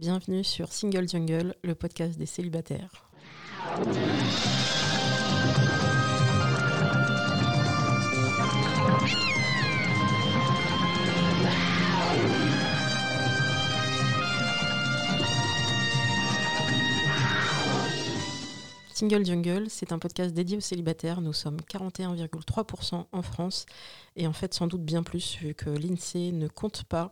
Bienvenue sur Single Jungle, le podcast des célibataires. Single Jungle, c'est un podcast dédié aux célibataires. Nous sommes 41,3% en France et en fait sans doute bien plus vu que l'INSEE ne compte pas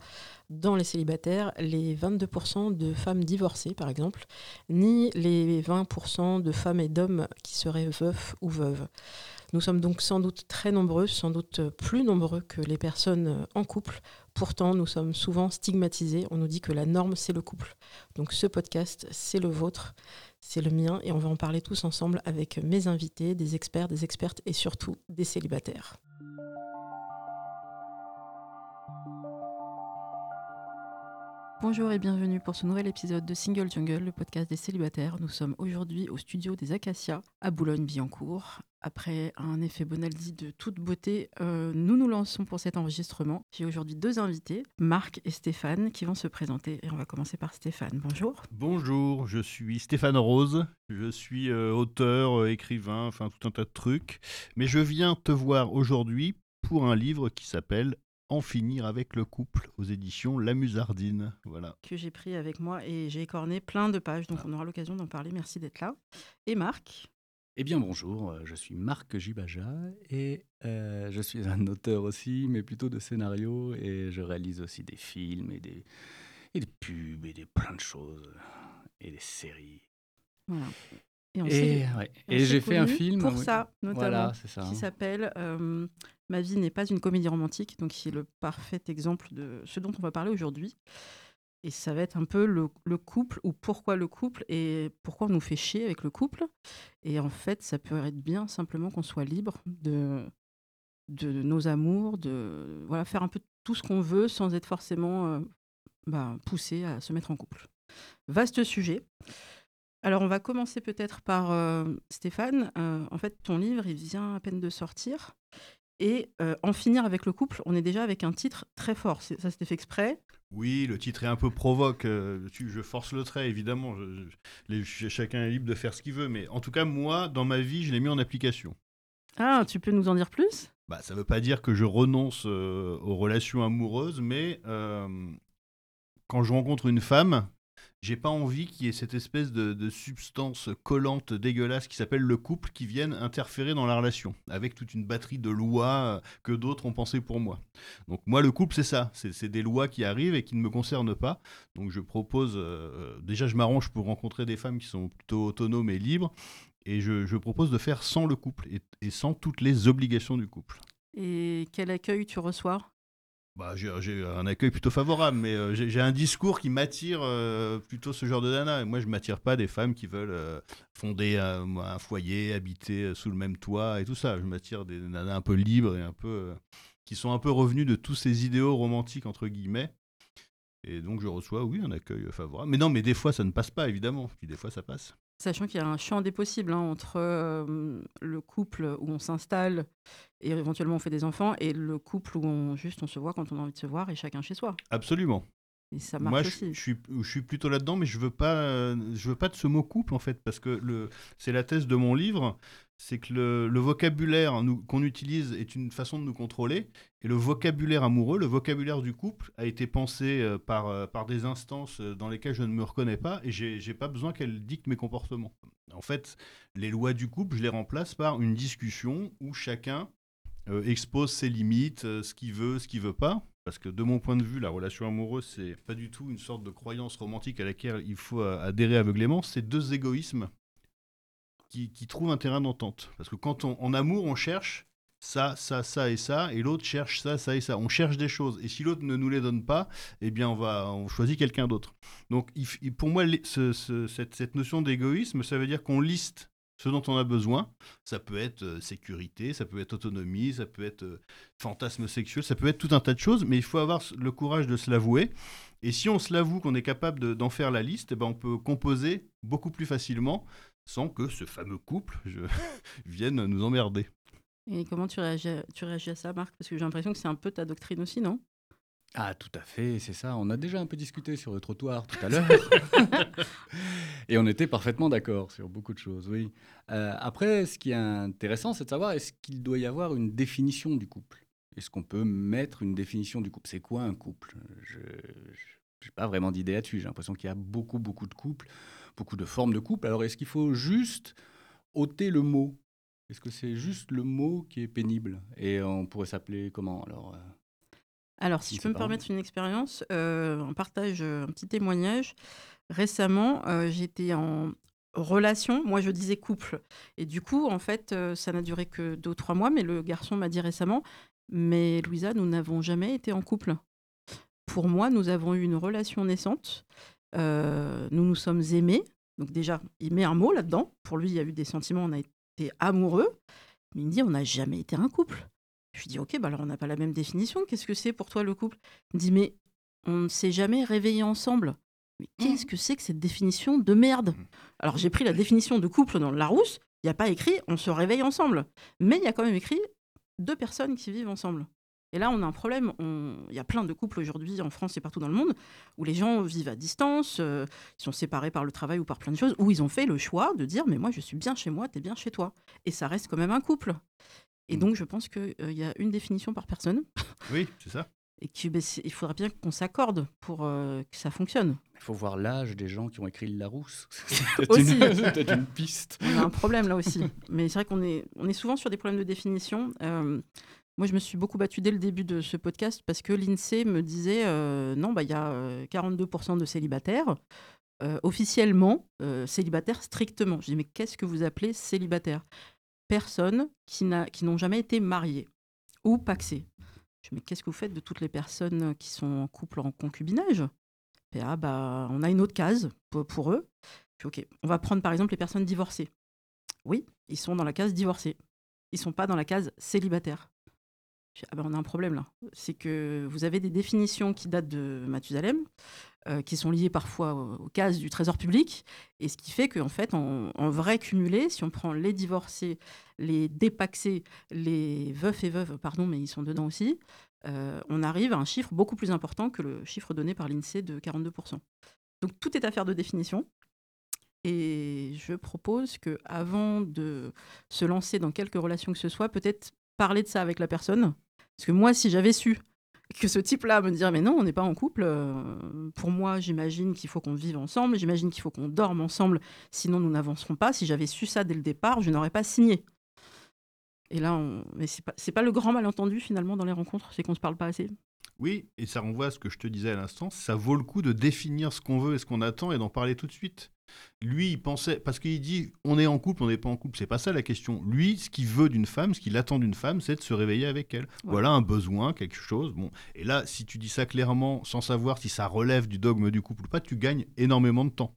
dans les célibataires les 22% de femmes divorcées par exemple, ni les 20% de femmes et d'hommes qui seraient veufs ou veuves. Nous sommes donc sans doute très nombreux, sans doute plus nombreux que les personnes en couple. Pourtant, nous sommes souvent stigmatisés. On nous dit que la norme, c'est le couple. Donc ce podcast, c'est le vôtre c'est le mien et on va en parler tous ensemble avec mes invités, des experts, des expertes et surtout des célibataires. Bonjour et bienvenue pour ce nouvel épisode de Single Jungle, le podcast des célibataires. Nous sommes aujourd'hui au studio des Acacias à Boulogne-Billancourt. Après un effet Bonaldi de toute beauté, euh, nous nous lançons pour cet enregistrement. J'ai aujourd'hui deux invités, Marc et Stéphane, qui vont se présenter. Et on va commencer par Stéphane. Bonjour. Bonjour, je suis Stéphane Rose. Je suis euh, auteur, euh, écrivain, enfin tout un tas de trucs. Mais je viens te voir aujourd'hui pour un livre qui s'appelle en finir avec le couple aux éditions La Musardine. Voilà. Que j'ai pris avec moi et j'ai écorné plein de pages, donc ah. on aura l'occasion d'en parler. Merci d'être là. Et Marc? Eh bien bonjour, euh, je suis Marc Jubaja et euh, je suis un auteur aussi, mais plutôt de scénarios et je réalise aussi des films et des, et des pubs et des plein de choses et des séries. Voilà. Et, et, j'ai fait un film pour ça, notamment, qui s'appelle euh, Ma vie n'est pas une comédie romantique, donc qui est le parfait exemple de ce dont on va parler aujourd'hui. Et ça va être un peu le, couple, ou pourquoi le couple, et pourquoi on nous fait chier avec le couple. Et en fait, ça peut être bien simplement qu'on soit libre de, de nos amours, de voilà, faire un peu tout ce qu'on veut sans être forcément euh, bah, poussé à se mettre en couple. Vaste sujet. Alors, on va commencer peut-être par euh, Stéphane. Euh, en fait, ton livre, il vient à peine de sortir. Et euh, en finir avec le couple, on est déjà avec un titre très fort. Ça, c'était fait exprès? Oui, le titre est un peu provoque. je force le trait, évidemment. chacun est libre de faire ce qu'il veut. Mais en tout cas, moi, dans ma vie, je l'ai mis en application. Ah, tu peux nous en dire plus? Bah, Ça ne veut pas dire que je renonce aux relations amoureuses, mais quand je rencontre une femme, j'ai pas envie qu'il y ait cette espèce de, substance collante dégueulasse qui s'appelle le couple qui vienne interférer dans la relation avec toute une batterie de lois que d'autres ont pensé pour moi. Donc moi le couple c'est ça, c'est des lois qui arrivent et qui ne me concernent pas. Donc je propose, euh, déjà je m'arrange pour rencontrer des femmes qui sont plutôt autonomes et libres et je, propose de faire sans le couple et sans toutes les obligations du couple. Et quel accueil tu reçois? Bah, j'ai un accueil plutôt favorable, mais euh, j'ai un discours qui m'attire euh, plutôt ce genre de nana. Et moi, je m'attire pas des femmes qui veulent euh, fonder un, foyer, habiter sous le même toit et tout ça. Je m'attire des nanas un peu libres et un peu qui sont un peu revenus de tous ces idéaux romantiques entre guillemets. Et donc, je reçois, oui, un accueil favorable. Mais non, mais des fois, ça ne passe pas, évidemment. Puis des fois, ça passe. Sachant qu'il y a un champ des possibles hein, entre le couple où on s'installe et éventuellement on fait des enfants et le couple où on juste on se voit quand on a envie de se voir et chacun chez soi. Absolument. Et ça marche Moi, aussi. Je, suis, je suis plutôt là-dedans, mais je veux pas, je veux pas de ce mot couple en fait, parce que le, c'est la thèse de mon livre c'est que le, vocabulaire qu'on utilise est une façon de nous contrôler, et le vocabulaire amoureux, le vocabulaire du couple, a été pensé euh, par, euh, par des instances euh, dans lesquelles je ne me reconnais pas, et j'ai n'ai pas besoin qu'elles dictent mes comportements. En fait, les lois du couple, je les remplace par une discussion où chacun expose ses limites, ce qu'il veut, ce qu'il veut pas. Parce que de mon point de vue, la relation amoureuse, c'est pas du tout une sorte de croyance romantique à laquelle il faut adhérer aveuglément. C'est deux égoïsmes qui, trouve un terrain d'entente. Parce que quand on, en amour, on cherche ça, ça, ça et ça, et l'autre cherche ça, ça et ça. On cherche des choses. Et si l'autre ne nous les donne pas, eh bien, on, va, on choisit quelqu'un d'autre. Donc, pour moi, cette, cette, notion d'égoïsme, ça veut dire qu'on liste ce dont on a besoin. Ça peut être euh, sécurité, ça peut être autonomie, ça peut être euh, fantasme sexuel, ça peut être tout un tas de choses, mais il faut avoir le courage de se l'avouer. Et si on se l'avoue qu'on est capable d'en faire la liste, eh ben on peut composer beaucoup plus facilement sans que ce fameux couple je... vienne nous emmerder. Et comment tu réagis, tu réagis à ça, Marc? Parce que j'ai l'impression que c'est un peu ta doctrine aussi, non? Ah, tout à fait, c'est ça. On a déjà un peu discuté sur le trottoir tout à l'heure. et on était parfaitement d'accord sur beaucoup de choses, oui. Euh, après, ce qui est intéressant, c'est de savoir est-ce qu'il doit y avoir une définition du couple? Est-ce qu'on peut mettre une définition du couple? C'est quoi un couple? Je n'ai pas vraiment d'idée là-dessus. J'ai l'impression qu'il y a beaucoup, beaucoup de couples, beaucoup de formes de couple. Alors, est-ce qu'il faut juste ôter le mot? Est-ce que c'est juste le mot qui est pénible? Et on pourrait s'appeler comment alors euh, alors, si je peux me permettre une expérience, euh, un partage, euh, un petit témoignage. Récemment, euh, j'étais en relation, moi je disais couple. Et du coup, en fait, ça n'a duré que deux ou trois mois, mais le garçon m'a dit récemment, mais Louisa, nous n'avons jamais été en couple. Pour moi, nous avons eu une relation naissante. Nous nous sommes aimés. Donc déjà, il met un mot là-dedans. Pour lui, il y a eu des sentiments, on a été amoureux. Mais il me dit, on n'a jamais été un couple. Je lui dis, ok, bah alors on n'a pas la même définition. Qu'est-ce que c'est pour toi le couple? Il me dit, mais on ne s'est jamais réveillé ensemble. Mais qu'est-ce mmh. que c'est que cette définition de merde? Mmh. Alors j'ai pris la définition de couple dans le Larousse. Il n'y a pas écrit on se réveille ensemble. Mais il y a quand même écrit deux personnes qui vivent ensemble. Et là, on a un problème. Il y a plein de couples aujourd'hui en France et partout dans le monde où les gens vivent à distance, euh, ils sont séparés par le travail ou par plein de choses, où ils ont fait le choix de dire mais moi je suis bien chez moi, tu es bien chez toi. Et ça reste quand même un couple. Et mmh. donc, je pense qu'il euh, y a une définition par personne. Oui, c'est ça. Et qu'il ben, faudra bien qu'on s'accorde pour euh, que ça fonctionne. Il faut voir l'âge des gens qui ont écrit le Larousse. C'est peut-être une, piste. On a un problème là aussi. Mais c'est vrai qu'on est, on est souvent sur des problèmes de définition. Euh, moi, je me suis beaucoup battue dès le début de ce podcast parce que l'INSEE me disait non, bah, il y a 42% de célibataires. officiellement, célibataires strictement. Je dis, mais qu'est-ce que vous appelez célibataire personnes qui n'ont jamais été mariées ou paxées. Je mais qu'est-ce que vous faites de toutes les personnes qui sont en couple en concubinage? Ah, bah, on a une autre case pour, eux. ok, on va prendre par exemple les personnes divorcées. Oui, ils sont dans la case divorcée. Ils sont pas dans la case célibataire. Ah bah, on a un problème là. C'est que vous avez des définitions qui datent de Mathusalem, euh, qui sont liées parfois aux, cases du trésor public, et ce qui fait qu'en fait, en, vrai cumulé, si on prend les divorcés, les dépaxés, les veufs et veuves, pardon, mais ils sont dedans aussi, euh, on arrive à un chiffre beaucoup plus important que le chiffre donné par l'INSEE de 42%. Donc tout est affaire de définition. Et je propose que avant de se lancer dans quelque relation que ce soit, peut-être parler de ça avec la personne. Parce que moi, si j'avais su que ce type-là me dire mais non, on n'est pas en couple. Euh, pour moi, j'imagine qu'il faut qu'on vive ensemble, j'imagine qu'il faut qu'on dorme ensemble, sinon nous n'avancerons pas. Si j'avais su ça dès le départ, je n'aurais pas signé. Et là, mais c'est pas, pas le grand malentendu finalement dans les rencontres, c'est qu'on se parle pas assez. Oui, et ça renvoie à ce que je te disais à l'instant, ça vaut le coup de définir ce qu'on veut et ce qu'on attend et d'en parler tout de suite. Lui, il pensait, parce qu'il dit on est en couple, on n'est pas en couple, c'est pas ça la question. Lui, ce qu'il veut d'une femme, ce qu'il attend d'une femme, c'est de se réveiller avec elle. Voilà un besoin, quelque chose. Bon, et là, si tu dis ça clairement, sans savoir si ça relève du dogme du couple ou pas, tu gagnes énormément de temps.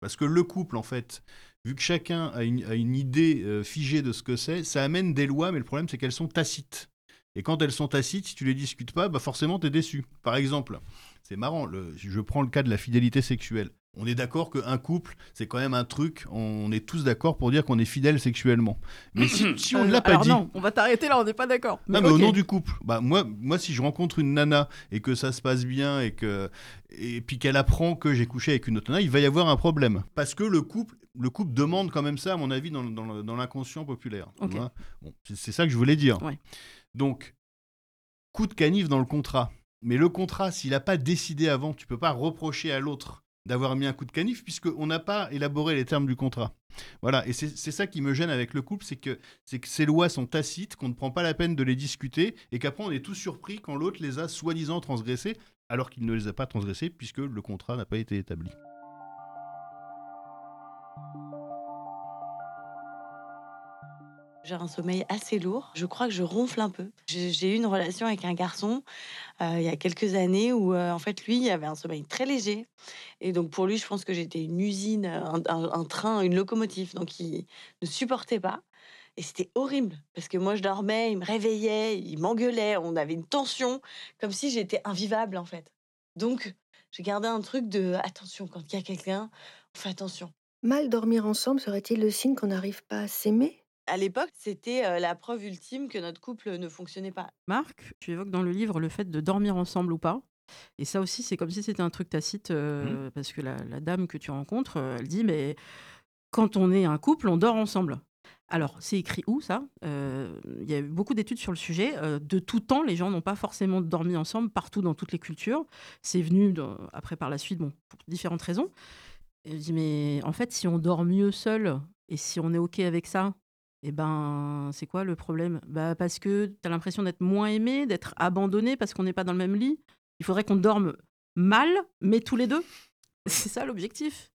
Parce que le couple, en fait, vu que chacun a une, idée euh, figée de ce que c'est, ça amène des lois, mais le problème, c'est qu'elles sont tacites. Et quand elles sont tacites, si tu les discutes pas, bah forcément, tu es déçu. Par exemple, c'est marrant, je prends le cas de la fidélité sexuelle on est d'accord qu'un couple, c'est quand même un truc, on est tous d'accord pour dire qu'on est fidèle sexuellement. Mais si, on ne l'a pas dit. Non, on va t'arrêter là, on n'est pas d'accord. Non, mais au nom du couple. Bah, moi, moi, si je rencontre une nana et que ça se passe bien et, que, et puis qu'elle apprend que j'ai couché avec une autre nana, il va y avoir un problème. Parce que le couple, le couple demande quand même ça, à mon avis, dans, dans, l'inconscient populaire. c'est ça que je voulais dire. Donc, coup de canif dans le contrat. Mais le contrat, s'il n'a pas décidé avant, tu peux pas reprocher à l'autre d'avoir mis un coup de canif, puisqu'on n'a pas élaboré les termes du contrat. Voilà, et c'est ça qui me gêne avec le couple, c'est que, que ces lois sont tacites, qu'on ne prend pas la peine de les discuter, et qu'après on est tous surpris quand l'autre les a soi-disant transgressées, alors qu'il ne les a pas transgressées, puisque le contrat n'a pas été établi. J'ai un sommeil assez lourd. Je crois que je ronfle un peu. J'ai eu une relation avec un garçon euh, il y a quelques années où, euh, en fait, lui avait un sommeil très léger. Et donc, pour lui, je pense que j'étais une usine, un, train, une locomotive. Donc, il ne supportait pas. Et c'était horrible parce que moi, je dormais, il me réveillait, il m'engueulait. On avait une tension comme si j'étais invivable, en fait. Donc, j'ai gardé un truc de attention, quand il y a quelqu'un, on fait attention. Mal dormir ensemble serait-il le signe qu'on n'arrive pas à s'aimer? À l'époque, c'était la preuve ultime que notre couple ne fonctionnait pas. Marc, tu évoques dans le livre le fait de dormir ensemble ou pas. Et ça aussi, c'est comme si c'était un truc tacite, mmh. parce que la, la, dame que tu rencontres, elle dit, mais quand on est un couple, on dort ensemble. Alors, c'est écrit où ça? Il y a eu beaucoup d'études sur le sujet. de tout temps, les gens n'ont pas forcément dormi ensemble partout dans toutes les cultures. C'est venu après par la suite, bon, pour différentes raisons. Et je dis, mais en fait, si on dort mieux seul et si on est OK avec ça, eh ben, c'est quoi le problème? Bah, Parce que tu as l'impression d'être moins aimé, d'être abandonné parce qu'on n'est pas dans le même lit. Il faudrait qu'on dorme mal, mais tous les deux. C'est ça l'objectif.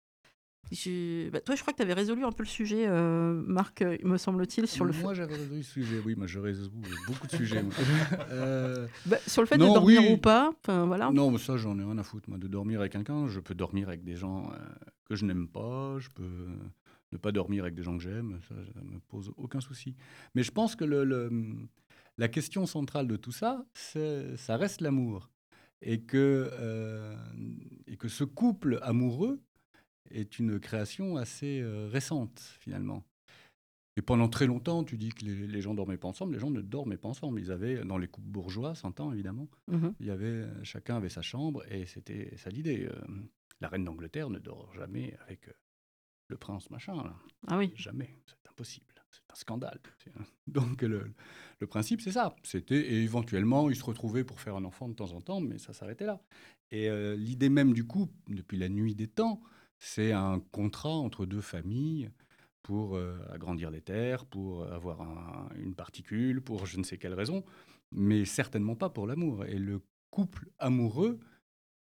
Bah, toi, je crois que tu avais résolu un peu le sujet, euh, Marc, euh, me semble-t-il, sur le Moi, j'avais résolu le sujet, oui, moi je résous beaucoup de sujets. euh... bah, sur le fait de dormir ou pas, voilà. Non, mais ça, j'en ai rien à foutre, moi, de dormir avec quelqu'un. Je peux dormir avec des gens euh, que je n'aime pas, je peux ne pas dormir avec des gens que j'aime, ça ne me pose aucun souci. Mais je pense que le, la question centrale de tout ça, ça reste l'amour. Et que, et que ce couple amoureux, est une création assez euh, récente, finalement. Et pendant très longtemps, tu dis que les, gens dormaient pas ensemble. Les gens ne dormaient pas ensemble. Ils avaient, dans les couples bourgeois, s'entend évidemment, mmh il y avait, chacun avait sa chambre et c'était ça l'idée. Euh, la reine d'Angleterre ne dort jamais avec euh, le prince machin. Ah oui. Jamais. C'est impossible. C'est un scandale. Donc le, le principe, c'est ça. C'était et éventuellement, ils se retrouvaient pour faire un enfant de temps en temps, mais ça s'arrêtait là. Et l'idée même du couple, depuis la nuit des temps, c'est un contrat entre deux familles pour euh, agrandir les terres, pour avoir une particule, pour je ne sais quelle raison, mais certainement pas pour l'amour. Et le couple amoureux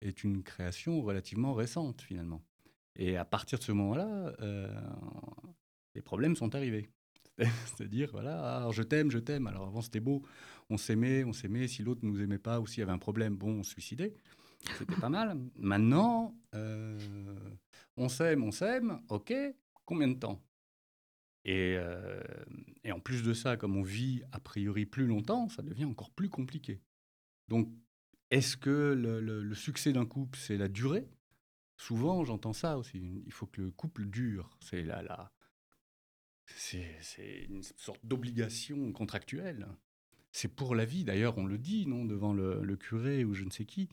est une création relativement récente finalement. Et à partir de ce moment-là, euh, les problèmes sont arrivés. C'est-à-dire, voilà, alors je t'aime, je t'aime. Alors avant c'était beau, on s'aimait, on s'aimait. Si l'autre ne nous aimait pas ou s'il y avait un problème, bon, on se suicidait. C'était pas mal. Maintenant, euh, on s'aime, on s'aime, ok, combien de temps? Euh, et, en plus de ça, comme on vit a priori plus longtemps, ça devient encore plus compliqué. Donc, est-ce que le, succès d'un couple, c'est la durée? Souvent, j'entends ça aussi. Il faut que le couple dure. C'est la, la c'est une sorte d'obligation contractuelle. C'est pour la vie. D'ailleurs, on le dit, non, devant le, curé ou je ne sais qui.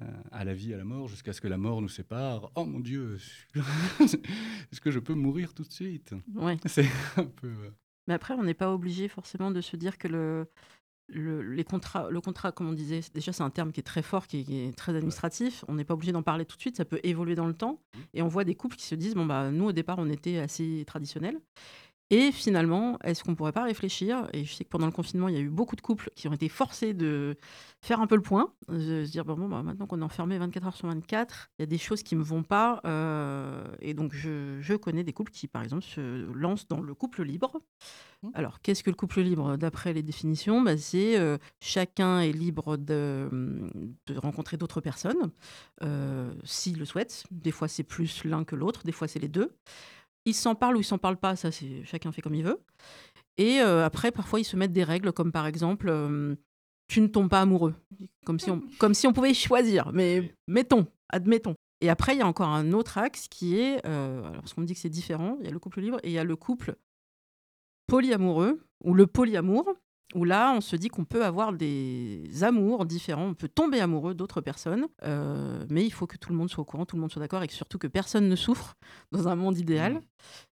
Euh, à la vie, à la mort, jusqu'à ce que la mort nous sépare. Oh mon Dieu, est-ce que je peux mourir tout de suite? Ouais. C'est un peu. Euh, Mais après, on n'est pas obligé forcément de se dire que le, le, les contrats, le contrat, comme on disait, déjà c'est un terme qui est très fort, qui est, très administratif. On n'est pas obligé d'en parler tout de suite, ça peut évoluer dans le temps. Mmh. Et on voit des couples qui se disent bon bah nous au départ on était assez traditionnels. Et finalement, est-ce qu'on ne pourrait pas réfléchir Et je sais que pendant le confinement, il y a eu beaucoup de couples qui ont été forcés de faire un peu le point, de se dire bon, bah, maintenant qu'on est enfermé 24 heures sur 24, il y a des choses qui ne me vont pas. Euh, et donc, je, connais des couples qui, par exemple, se lancent dans le couple libre. Mmh. Alors, qu'est-ce que le couple libre D'après les définitions, bah, c'est euh, chacun est libre de, de rencontrer d'autres personnes, euh, s'il le souhaite. Des fois, c'est plus l'un que l'autre, des fois, c'est les deux. Ils s'en parlent ou ils s'en parlent pas, ça c'est chacun fait comme il veut. Et euh, après, parfois, ils se mettent des règles, comme par exemple, euh, tu ne tombes pas amoureux, comme si on, comme si on pouvait choisir. Mais mettons, admettons. Et après, il y a encore un autre axe qui est, euh, alors parce qu'on me dit que c'est différent, il y a le couple libre et il y a le couple polyamoureux ou le polyamour, où là, on se dit qu'on peut avoir des amours différents, on peut tomber amoureux d'autres personnes, euh, mais il faut que tout le monde soit au courant, tout le monde soit d'accord, et surtout que personne ne souffre dans un monde idéal, mmh.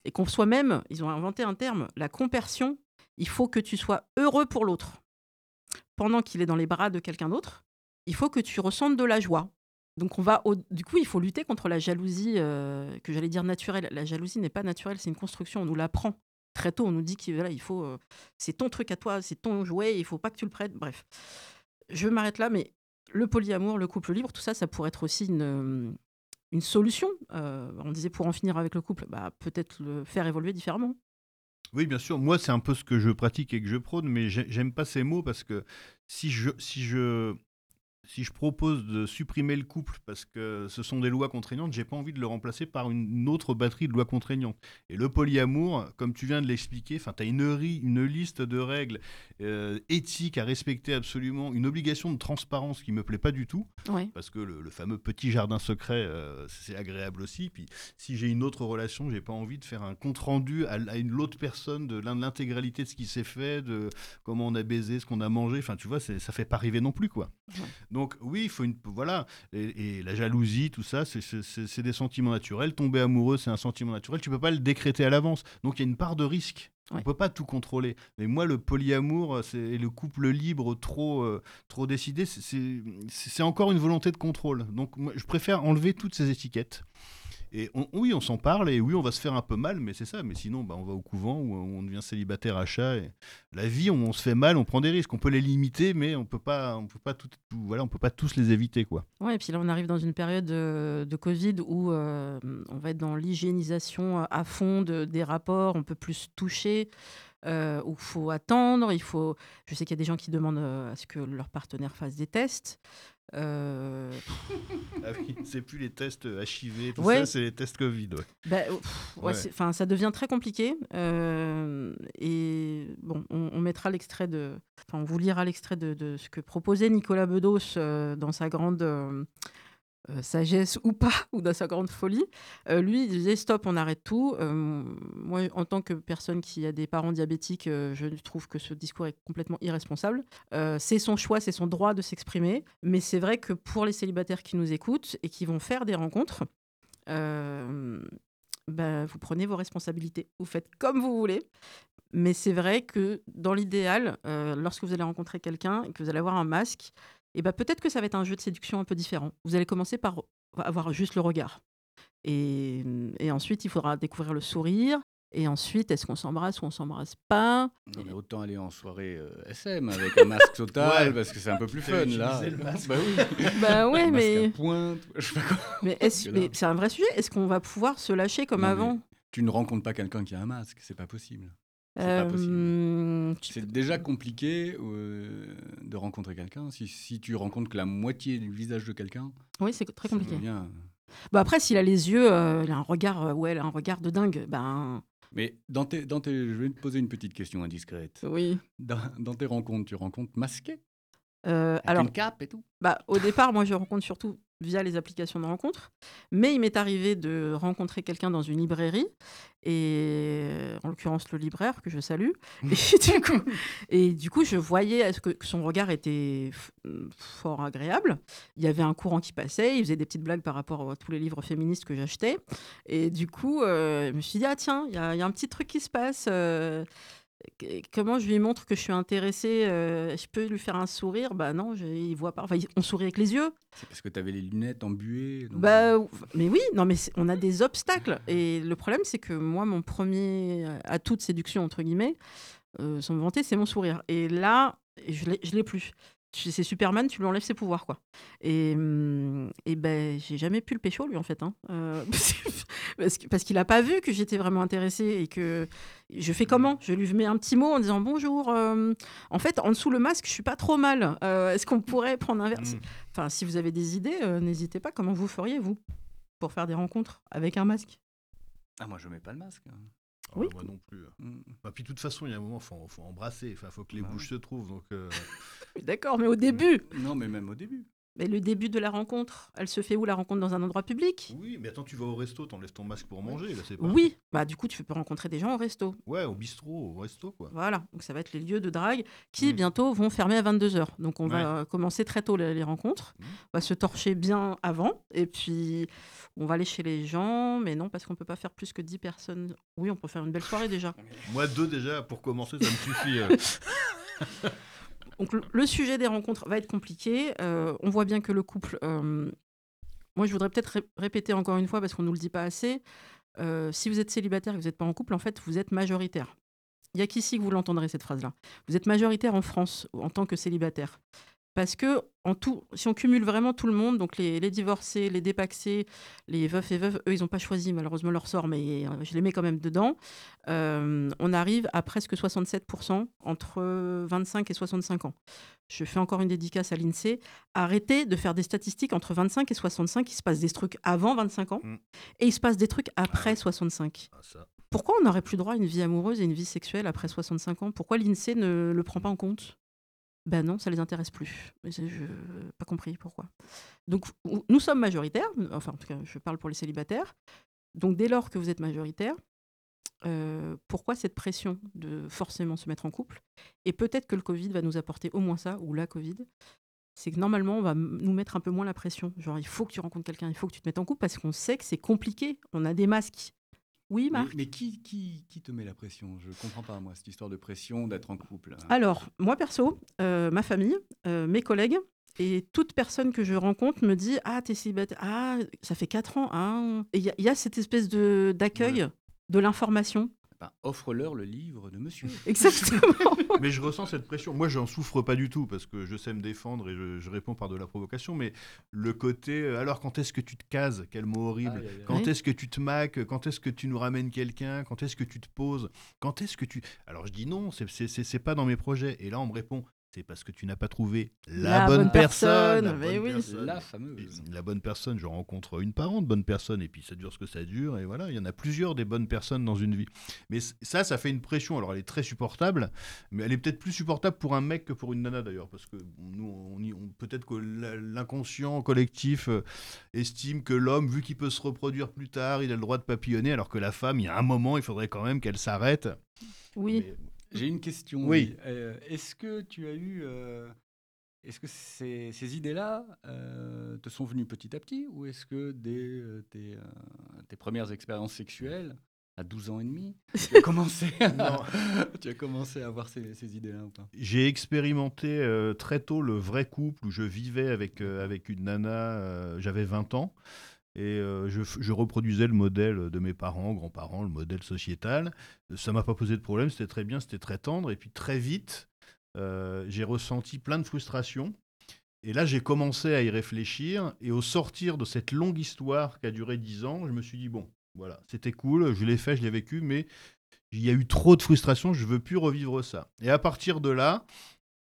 et qu'on soit même, ils ont inventé un terme, la compersion, il faut que tu sois heureux pour l'autre. Pendant qu'il est dans les bras de quelqu'un d'autre, il faut que tu ressentes de la joie. Donc on va, du coup, il faut lutter contre la jalousie euh, que j'allais dire naturelle. La jalousie n'est pas naturelle, c'est une construction, on nous l'apprend très tôt, on nous dit qu'il il faut, euh, c'est ton truc à toi, c'est ton jouet, il faut pas que tu le prêtes. Bref, je m'arrête là, mais le polyamour, le couple libre, tout ça, ça pourrait être aussi une, euh, solution. Euh, on disait pour en finir avec le couple, bah, peut-être le faire évoluer différemment. Oui, bien sûr. Moi, c'est un peu ce que je pratique et que je prône, mais j'aime pas ces mots parce que si je, si je, si je propose de supprimer le couple parce que ce sont des lois contraignantes, j'ai pas envie de le remplacer par une autre batterie de lois contraignantes. Et le polyamour, comme tu viens de l'expliquer, enfin, tu as une, une liste de règles euh, éthiques à respecter absolument, une obligation de transparence qui me plaît pas du tout, parce que le, fameux petit jardin secret, euh, c'est agréable aussi. Puis si j'ai une autre relation, j'ai pas envie de faire un compte rendu à, une autre personne de l'intégralité de ce qui s'est fait, de comment on a baisé, ce qu'on a mangé. Enfin, tu vois, ça fait pas rêver non plus, quoi. Donc oui, il faut une voilà, et, la jalousie, tout ça, c'est des sentiments naturels. Tomber amoureux, c'est un sentiment naturel. Tu peux pas le décréter à l'avance. Donc il y a une part de risque. On ne peut pas tout contrôler. Mais moi, le polyamour et le couple libre trop, euh, trop décidé, c'est encore une volonté de contrôle. Donc moi, je préfère enlever toutes ces étiquettes. Et oui, on s'en parle et oui, on va se faire un peu mal, mais c'est ça. Mais sinon, bah, on va au couvent ou on devient célibataire à chat. La vie, on, se fait mal, on prend des risques. On peut les limiter, mais on peut pas, on peut pas tout, voilà, on peut pas tous les éviter, quoi. Ouais, et puis là, on arrive dans une période de, Covid où euh, on va être dans l'hygiénisation à fond de, des rapports. On peut plus toucher. Euh, où il faut attendre, il faut. Je sais qu'il y a des gens qui demandent euh, à ce que leur partenaire fasse des tests. Euh... ah oui, c'est plus les tests HIV, tout ça, c'est les tests Covid. Ouais. Bah, ouais, ça devient très compliqué. Euh, et bon, on, mettra l'extrait de. On vous lira l'extrait de, de, ce que proposait Nicolas Bedos euh, dans sa grande euh, sagesse ou pas, ou dans sa grande folie, euh, lui, il disait stop, on arrête tout. Euh, moi, en tant que personne qui a des parents diabétiques, je trouve que ce discours est complètement irresponsable. c'est son choix, c'est son droit de s'exprimer. Mais c'est vrai que pour les célibataires qui nous écoutent et qui vont faire des rencontres, ben, vous prenez vos responsabilités. Vous faites comme vous voulez. Mais c'est vrai que dans l'idéal, lorsque vous allez rencontrer quelqu'un et que vous allez avoir un masque, et bah, peut-être que ça va être un jeu de séduction un peu différent. Vous allez commencer par avoir juste le regard. Et, et ensuite, il faudra découvrir le sourire. Et ensuite, est-ce qu'on s'embrasse ou on s'embrasse pas? Non, mais Autant aller en soirée euh, SM avec un masque total, parce que c'est un peu plus fun là. Bah oui. bah ouais, mais. Pointe, je sais pas quoi. Mais, c'est un vrai sujet. Est-ce qu'on va pouvoir se lâcher comme avant? Tu ne rencontres pas quelqu'un qui a un masque, c'est pas possible. Euh, c'est déjà compliqué euh, de rencontrer quelqu'un. Si, si, tu rencontres que la moitié du visage de quelqu'un. Oui, c'est très compliqué. Bah après, s'il a les yeux, euh, il a un regard, ouais, un regard de dingue. Ben. Mais dans tes, dans tes, je vais te poser une petite question indiscrète. Oui. Dans, dans tes rencontres, tu rencontres masqué? Euh, alors, une cape et tout? Bah, Au départ, moi, je rencontre surtout via les applications de rencontre. Mais il m'est arrivé de rencontrer quelqu'un dans une librairie, et en l'occurrence le libraire, que je salue. Et du coup, et du coup je voyais que, que son regard était fort agréable. Il y avait un courant qui passait, il faisait des petites blagues par rapport à tous les livres féministes que j'achetais. Et du coup, euh, je me suis dit, ah tiens, il y, a un petit truc qui se passe. Euh, comment je lui montre que je suis intéressée euh, Je peux lui faire un sourire? Bah non, je, il voit pas. Enfin, on sourit avec les yeux. C'est parce que tu avais les lunettes embuées Bah, mais oui, non, mais on a des obstacles. Et le problème, c'est que moi, mon premier atout de séduction, entre guillemets, euh, sans me vanter, c'est mon sourire. Et là, je ne l'ai plus c'est Superman, tu lui enlèves ses pouvoirs, quoi. Et, mmh, et ben, j'ai jamais pu le pécho, lui, en fait. Hein. Euh, parce qu'il n'a pas vu que j'étais vraiment intéressée et que je fais comment? Je lui mets un petit mot en disant bonjour. Euh, en fait, en dessous le masque, je suis pas trop mal. Euh, est-ce qu'on pourrait prendre un verre mmh. Enfin, si vous avez des idées, n'hésitez pas. Comment vous feriez, vous, pour faire des rencontres avec un masque? Ah, moi, je mets pas le masque. Ah oui. Moi non plus. Mm. Bah, puis de toute façon, il y a un moment, il faut, faut, embrasser. Il faut que les bah bouches se trouvent. Donc, euh. D'accord, mais au début. Non, mais même au début. Mais le début de la rencontre, elle se fait où la rencontre Dans un endroit public? Oui, mais attends, tu vas au resto, t'enlèves ton masque pour manger, là, c'est pas... Oui, bah du coup, tu peux rencontrer des gens au resto. Ouais, au bistrot, au resto, quoi. Voilà, donc ça va être les lieux de drague qui, mm. bientôt, vont fermer à 22h. Donc on va commencer très tôt les, rencontres. Mm. On va se torcher bien avant, et puis on va aller chez les gens, mais non, parce qu'on peut pas faire plus que 10 personnes. Oui, on peut faire une belle soirée déjà. Moi, deux déjà, pour commencer, ça me suffit. Euh. Donc le sujet des rencontres va être compliqué. Euh, on voit bien que le couple... Euh, moi, je voudrais peut-être répéter encore une fois, parce qu'on ne nous le dit pas assez. Euh, si vous êtes célibataire et que vous n'êtes pas en couple, en fait, vous êtes majoritaire. Il n'y a qu'ici que vous l'entendrez, cette phrase-là. Vous êtes majoritaire en France en tant que célibataire. Parce que en tout, si on cumule vraiment tout le monde, donc les, divorcés, les dépaxés, les veufs et veuves, eux, ils n'ont pas choisi malheureusement leur sort, mais euh, je les mets quand même dedans. Euh, on arrive à presque 67% entre 25 et 65 ans. Je fais encore une dédicace à l'INSEE. Arrêtez de faire des statistiques entre 25 et 65. Il se passe des trucs avant 25 ans mm. et il se passe des trucs après 65. Ah, ah, Pourquoi on n'aurait plus droit à une vie amoureuse et une vie sexuelle après 65 ans? Pourquoi l'INSEE ne le prend pas en compte? Ben non, ça les intéresse plus. Je n'ai pas compris pourquoi. Donc nous sommes majoritaires, enfin en tout cas je parle pour les célibataires. Donc dès lors que vous êtes majoritaire, euh, pourquoi cette pression de forcément se mettre en couple? Et peut-être que le Covid va nous apporter au moins ça, ou la Covid, c'est que normalement on va nous mettre un peu moins la pression. Genre il faut que tu rencontres quelqu'un, il faut que tu te mettes en couple parce qu'on sait que c'est compliqué. On a des masques oui, Marc. Mais, qui, qui, qui, te met la pression? Je ne comprends pas, moi, cette histoire de pression, d'être en couple. Alors, moi, perso, euh, ma famille, euh, mes collègues, et toute personne que je rencontre me dit Ah, t'es célibataire. Ah, ça fait 4 ans. Ah. Et il y, a cette espèce d'accueil de l'information. Ben, offre-leur le livre de monsieur. Exactement. mais je ressens cette pression. Moi, j'en souffre pas du tout parce que je sais me défendre et je, réponds par de la provocation. Mais le côté, euh, alors quand est-ce que tu te cases? Quel mot horrible. Quand est-ce que tu te maques? Quand est-ce que tu nous ramènes quelqu'un? Quand est-ce que tu te poses? Quand est-ce que tu. Alors je dis non, c'est pas dans mes projets. Et là, on me répond c'est parce que tu n'as pas trouvé la, bonne, personne. La, fameuse. La bonne personne, je rencontre une parente bonne personne, et puis ça dure ce que ça dure, et voilà, il y en a plusieurs des bonnes personnes dans une vie. Mais ça, ça fait une pression. Alors elle est très supportable, mais elle est peut-être plus supportable pour un mec que pour une nana d'ailleurs, parce que nous, on, peut-être que l'inconscient collectif euh, estime que l'homme, vu qu'il peut se reproduire plus tard, il a le droit de papillonner, alors que la femme, il y a un moment, il faudrait quand même qu'elle s'arrête. Oui. J'ai une question. Oui. Euh, est-ce que tu as eu. Euh, est-ce que ces, ces idées-là euh, te sont venues petit à petit ou est-ce que dès tes, tes, premières expériences sexuelles, à 12 ans et demi, tu as commencé à, tu as commencé à avoir ces, ces idées-là ou pas? J'ai expérimenté très tôt le vrai couple où je vivais avec, avec une nana, j'avais 20 ans. Et euh, je, reproduisais le modèle de mes parents, grands-parents, le modèle sociétal. Ça m'a pas posé de problème, c'était très bien, c'était très tendre. Et puis très vite, euh, j'ai ressenti plein de frustration. Et là, j'ai commencé à y réfléchir. Et au sortir de cette longue histoire qui a duré dix ans, je me suis dit, bon, voilà, c'était cool, je l'ai fait, je l'ai vécu, mais il y a eu trop de frustration, je veux plus revivre ça. Et à partir de là,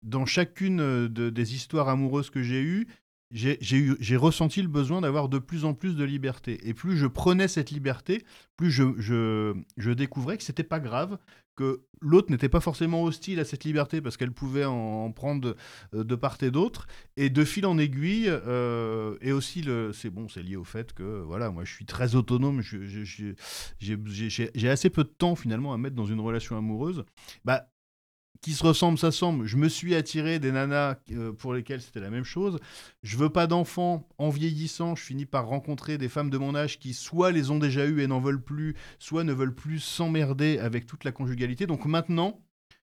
dans chacune des histoires amoureuses que j'ai eues, j'ai ressenti le besoin d'avoir de plus en plus de liberté. Et plus je prenais cette liberté, plus je, je, je découvrais que c'était pas grave, que l'autre n'était pas forcément hostile à cette liberté parce qu'elle pouvait en, prendre de, part et d'autre. Et de fil en aiguille, euh, et aussi, c'est bon, c'est lié au fait que voilà, moi je suis très autonome, j'ai assez peu de temps finalement à mettre dans une relation amoureuse. Bah, qui se ressemblent s'assemblent. Je me suis attiré des nanas euh, pour lesquelles c'était la même chose. Je veux pas d'enfants. En vieillissant, je finis par rencontrer des femmes de mon âge qui soit les ont déjà eues et n'en veulent plus, soit ne veulent plus s'emmerder avec toute la conjugalité. Donc maintenant,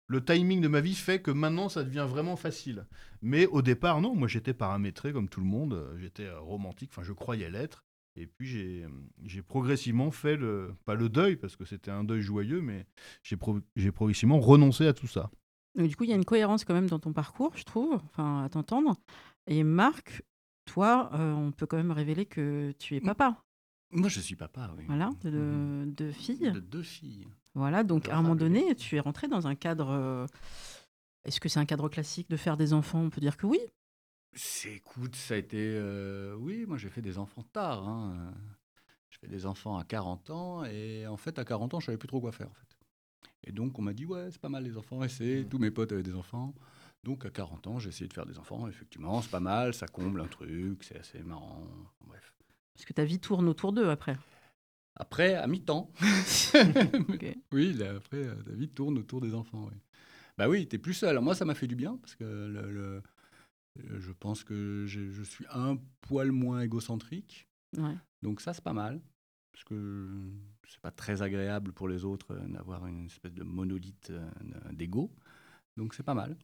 le timing de ma vie fait que maintenant ça devient vraiment facile. Mais au départ, non, moi j'étais paramétré comme tout le monde, j'étais euh, romantique, enfin je croyais l'être. Et puis j'ai progressivement fait le, pas le deuil, parce que c'était un deuil joyeux, mais j'ai progressivement renoncé à tout ça. du coup, il y a une cohérence quand même dans ton parcours, je trouve, enfin, à t'entendre. Et Marc, toi, euh, on peut quand même révéler que tu es papa. Moi, je suis papa, oui. Voilà, de, mhm. deux filles. De deux filles. Voilà, donc à un moment donné, tu es rentré dans un cadre. Euh, est-ce que c'est un cadre classique de faire des enfants? On peut dire que oui. C'est, écoute, ça a été. Euh, oui, moi j'ai fait des enfants tard. Hein. Je fais des enfants à 40 ans et en fait, à 40 ans, je savais plus trop quoi faire. En fait. Et donc, on m'a dit, ouais, c'est pas mal les enfants, et mmh. Tous mes potes avaient des enfants. Donc, à 40 ans, j'ai essayé de faire des enfants. Effectivement, c'est pas mal, ça comble un truc, c'est assez marrant. Bref. Parce que ta vie tourne autour d'eux après Après, à mi-temps. Oui, après, ta vie tourne autour des enfants. Oui. Bah oui, t'es plus seul. moi, ça m'a fait du bien parce que le euh, je pense que je suis un poil moins égocentrique. Donc ça, c'est pas mal. Parce que c'est pas très agréable pour les autres euh, d'avoir une espèce de monolithe euh, d'ego. Donc c'est pas mal.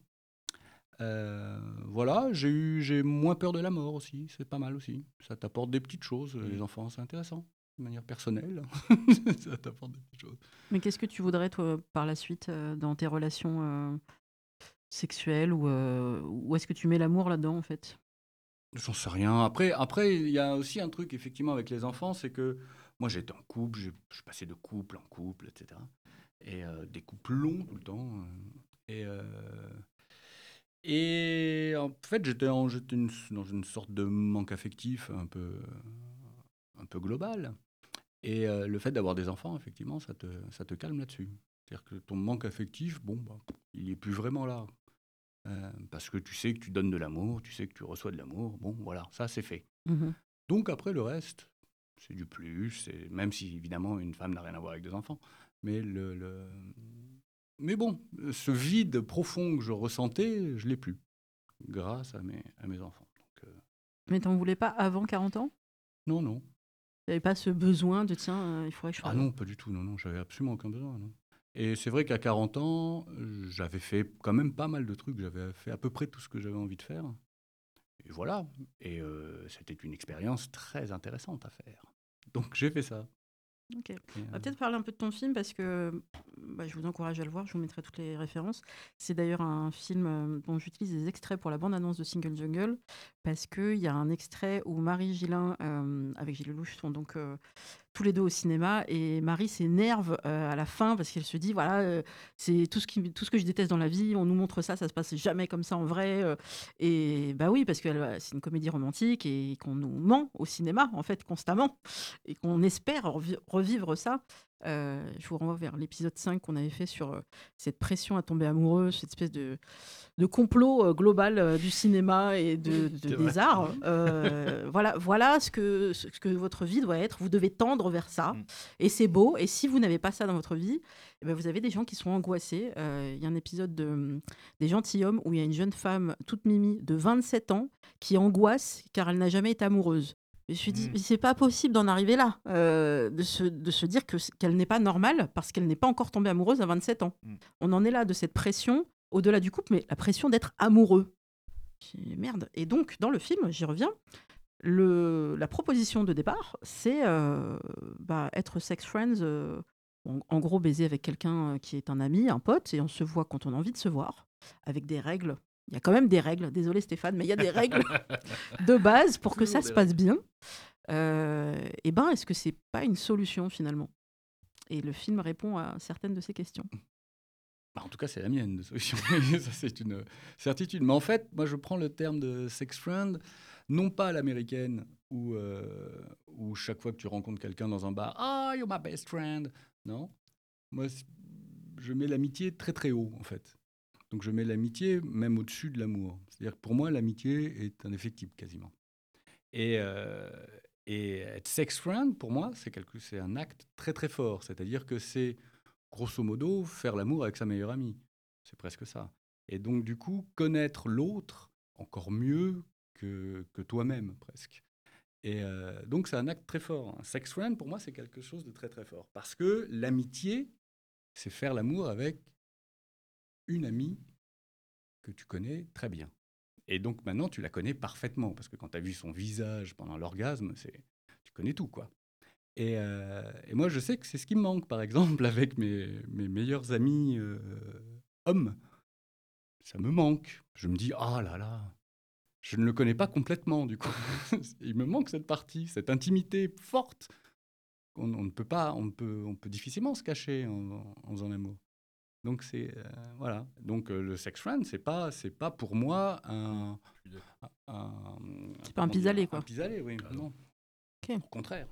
voilà, j'ai eu, j'ai moins peur de la mort aussi. C'est pas mal aussi. Ça t'apporte des petites choses. Les enfants, c'est intéressant de manière personnelle. ça t'apporte des petites choses. Mais qu'est-ce que tu voudrais, toi, par la suite, dans tes relations sexuel ou, ou est-ce que tu mets l'amour là-dedans en fait? J'en sais rien. Après, après, il y a aussi un truc effectivement avec les enfants, c'est que moi j'étais en couple, je, passais de couple en couple, etc. Et des couples longs tout le temps. Et et en fait, j'étais dans une sorte de manque affectif un peu, un peu global. Et euh, le fait d'avoir des enfants, effectivement, ça te, ça te calme là-dessus. C'est-à-dire que ton manque affectif, bon, bah, il n'est plus vraiment là. Euh, parce que tu sais que tu donnes de l'amour, tu sais que tu reçois de l'amour. Bon, voilà, ça c'est fait. Mmh Donc après, le reste, c'est du plus. Même si, évidemment, une femme n'a rien à voir avec des enfants. Mais le, le, mais bon, ce vide profond que je ressentais, je l'ai plus, grâce à mes, à mes enfants. Donc, euh... Mais t'en voulais pas avant 40 ans? Non, non. Tu n'avais pas ce besoin de tiens, euh, il faudrait que je Ah non, pas du tout, non, non, j'avais absolument aucun besoin. Non. Et c'est vrai qu'à 40 ans, j'avais fait quand même pas mal de trucs, j'avais fait à peu près tout ce que j'avais envie de faire. Et voilà, et euh, c'était une expérience très intéressante à faire. Donc j'ai fait ça. Ok. On va peut-être parler un peu de ton film parce que bah, je vous encourage à le voir, je vous mettrai toutes les références. C'est d'ailleurs un film euh, dont j'utilise des extraits pour la bande-annonce de Single Jungle parce qu'il y a un extrait où Marie Gillin, euh, avec Gilles Lelouch, sont donc euh, tous les deux au cinéma et Marie s'énerve à la fin parce qu'elle se dit voilà c'est tout ce tout ce que je déteste dans la vie on nous montre ça ça se passe jamais comme ça en vrai et bah oui parce que c'est une comédie romantique et qu'on nous ment au cinéma en fait constamment et qu'on espère revivre ça euh, je vous renvoie vers l'épisode 5 qu'on avait fait sur euh, cette pression à tomber amoureux, cette espèce de, de complot euh, global du cinéma et de, des arts. voilà, voilà ce que, ce que votre vie doit être. Vous devez tendre vers ça. Mm. Et c'est beau. Et si vous n'avez pas ça dans votre vie, eh ben vous avez des gens qui sont angoissés. Il y a un épisode de, des gentilshommes où il y a une jeune femme toute mimi de 27 ans qui angoisse car elle n'a jamais été amoureuse. Je me suis dit, mmh. c'est pas possible d'en arriver là, euh, de, se, de se dire que, qu'elle n'est pas normale parce qu'elle n'est pas encore tombée amoureuse à 27 ans. Mmh. On en est là de cette pression, au-delà du couple, mais la pression d'être amoureux. Merde. Et donc, dans le film, j'y reviens, le, la proposition de départ, c'est euh, bah, être sex friends, euh, en, gros baiser avec quelqu'un qui est un ami, un pote, et on se voit quand on a envie de se voir, avec des règles il y a quand même des règles. Désolé Stéphane, mais il y a des règles de base pour que ça se passe bien. Euh, et ben, est-ce que c'est pas une solution finalement? Et le film répond à certaines de ces questions. Bah, en tout cas, c'est la mienne de solution. ça, c'est une certitude. Mais en fait, moi, je prends le terme de sex friend, non pas l'américaine, où, euh, où chaque fois que tu rencontres quelqu'un dans un bar, ah, oh, you're my best friend. Non? Moi, je mets l'amitié très très haut, en fait. Donc je mets l'amitié même au-dessus de l'amour. C'est-à-dire que pour moi, l'amitié est indéfectible quasiment. Et, euh, être sex friend, pour moi, c'est, un acte très très fort. C'est-à-dire que c'est, grosso modo, faire l'amour avec sa meilleure amie. C'est presque ça. Et donc, du coup, connaître l'autre encore mieux que, toi-même, presque. Et euh, donc, c'est un acte très fort. Sex friend, pour moi, c'est quelque chose de très très fort. Parce que l'amitié, c'est faire l'amour avec une amie que tu connais très bien. Et donc maintenant, tu la connais parfaitement, parce que quand tu as vu son visage pendant l'orgasme, c'est tu connais tout, quoi. Et, euh, et, moi, je sais que c'est ce qui me manque, par exemple, avec mes, mes meilleurs amis euh, hommes. Ça me manque. Je me dis, ah là là, je ne le connais pas complètement, du coup. Il me manque cette partie, cette intimité forte. On, ne peut pas, on peut, on peut difficilement se cacher en, en faisant l'amour. Donc c'est euh, voilà. Donc euh, le sex friend, c'est pas c'est pas pour moi un, c'est pas un pis-aller quoi. Un pis-aller, oui. Non. Au contraire.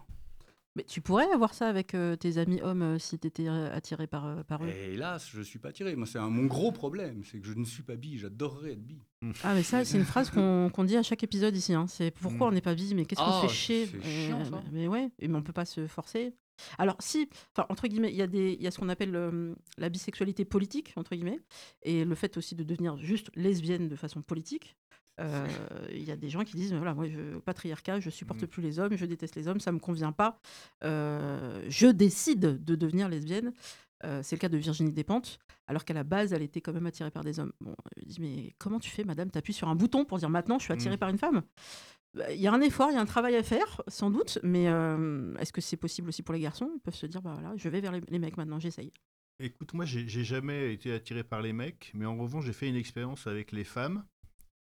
Mais tu pourrais avoir ça avec euh, tes amis hommes si tu étais attiré par, par eux? Et hélas, je ne suis pas attiré. Moi, c'est mon gros problème, c'est que je ne suis pas bi. J'adorerais être bi. Ah, mais ça, c'est une phrase qu'on dit à chaque épisode ici. Hein. C'est pourquoi mm. on n'est pas bi, mais qu'est-ce qu'on se ah, fait chier chiant, ça. Mais ouais, mais on peut pas se forcer. Alors, si, enfin, entre guillemets, il y a, des, y a ce qu'on appelle euh, la bisexualité politique, entre guillemets, et le fait aussi de devenir juste lesbienne de façon politique. Euh, il y a des gens qui disent voilà moi je patriarcat je supporte mmh. plus les hommes je déteste les hommes ça me convient pas euh, je décide de devenir lesbienne c'est le cas de Virginie Despentes alors qu'à la base elle était quand même attirée par des hommes bon je dis mais comment tu fais madame? T'appuies sur un bouton pour dire maintenant je suis attirée mmh. par une femme? Il y a un effort, il y a un travail à faire, sans doute, mais euh, est-ce que c'est possible aussi pour les garçons? Ils peuvent se dire, bah voilà, je vais vers les, mecs maintenant, j'essaye. Écoute, moi, j'ai jamais été attiré par les mecs, mais en revanche, j'ai fait une expérience avec les femmes.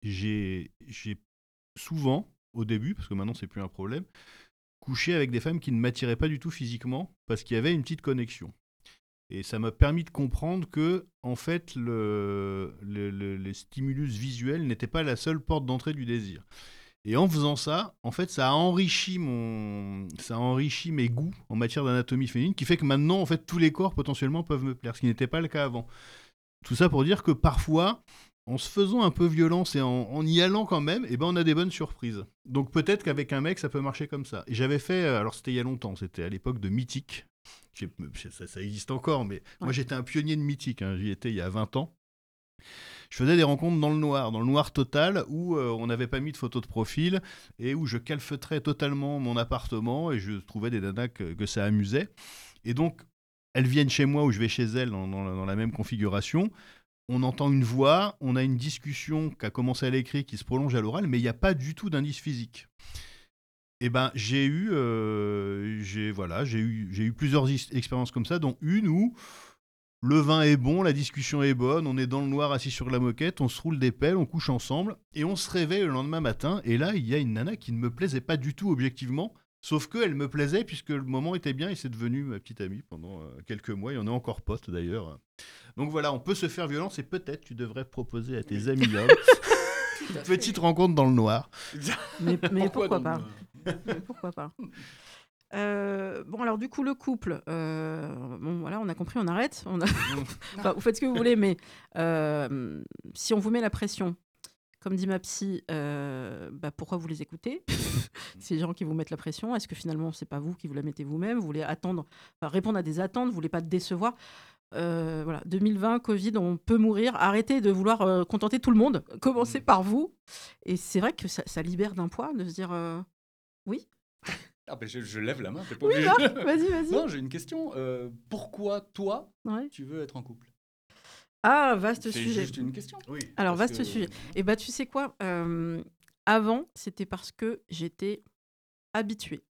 J'ai souvent, au début, parce que maintenant c'est plus un problème, couché avec des femmes qui ne m'attiraient pas du tout physiquement, parce qu'il y avait une petite connexion. Et ça m'a permis de comprendre que, en fait, le, les stimulus visuels n'étaient pas la seule porte d'entrée du désir. Et en faisant ça, en fait, ça a enrichi mon, ça a enrichi mes goûts en matière d'anatomie féminine, qui fait que maintenant, en fait, tous les corps potentiellement peuvent me plaire, ce qui n'était pas le cas avant. Tout ça pour dire que parfois, en se faisant un peu violence et en, y allant quand même, eh ben on a des bonnes surprises. Donc peut-être qu'avec un mec, ça peut marcher comme ça. Et j'avais fait, euh, alors c'était il y a longtemps, c'était à l'époque de Mythique. Ça, ça, existe encore, mais moi j'étais un pionnier de Mythique, hein. j'y étais il y a 20 ans je faisais des rencontres dans le noir, dans le noir total, où euh, on n'avait pas mis de photo de profil et où je calfeutrais totalement mon appartement et je trouvais des nanas que, ça amusait. Et donc, elles viennent chez moi ou je vais chez elles dans, la même configuration. On entend une voix, on a une discussion qui a commencé à l'écrit, qui se prolonge à l'oral, mais il n'y a pas du tout d'indice physique. Eh ben, j'ai eu, euh, voilà, j'ai eu, j'ai eu plusieurs expériences comme ça, dont une où le vin est bon, la discussion est bonne, on est dans le noir assis sur la moquette, on se roule des pelles, on couche ensemble, et on se réveille le lendemain matin, et là, il y a une nana qui ne me plaisait pas du tout objectivement, sauf qu'elle me plaisait puisque le moment était bien, et c'est devenu ma petite amie pendant euh, quelques mois, et on est encore potes d'ailleurs. Donc voilà, on peut se faire violence, et peut-être tu devrais proposer à tes amis hommes une petite rencontre dans le noir. Mais, pourquoi, pas mais pourquoi pas? Euh, bon, alors du coup, le couple, euh, bon, voilà, on a compris, on arrête. On a... vous faites ce que vous voulez, mais euh, si on vous met la pression, comme dit ma psy, bah, pourquoi vous les écoutez? Ces gens qui vous mettent la pression, est-ce que finalement, c'est pas vous qui vous la mettez vous-même? Vous voulez attendre, répondre à des attentes, vous voulez pas décevoir? Voilà, 2020, Covid, on peut mourir. Arrêtez de vouloir contenter tout le monde. Commencez mm. par vous. Et c'est vrai que ça, ça libère d'un poids de se dire oui, ah ben je, lève la main, t'es pas obligé. vas-y, vas-y. Non, j'ai une question. Euh, pourquoi toi, tu veux être en couple? Ah, vaste sujet. C'est juste une question. Oui. Alors, vaste sujet. Et eh bah, tu sais quoi euh, Avant, c'était parce que j'étais habituée.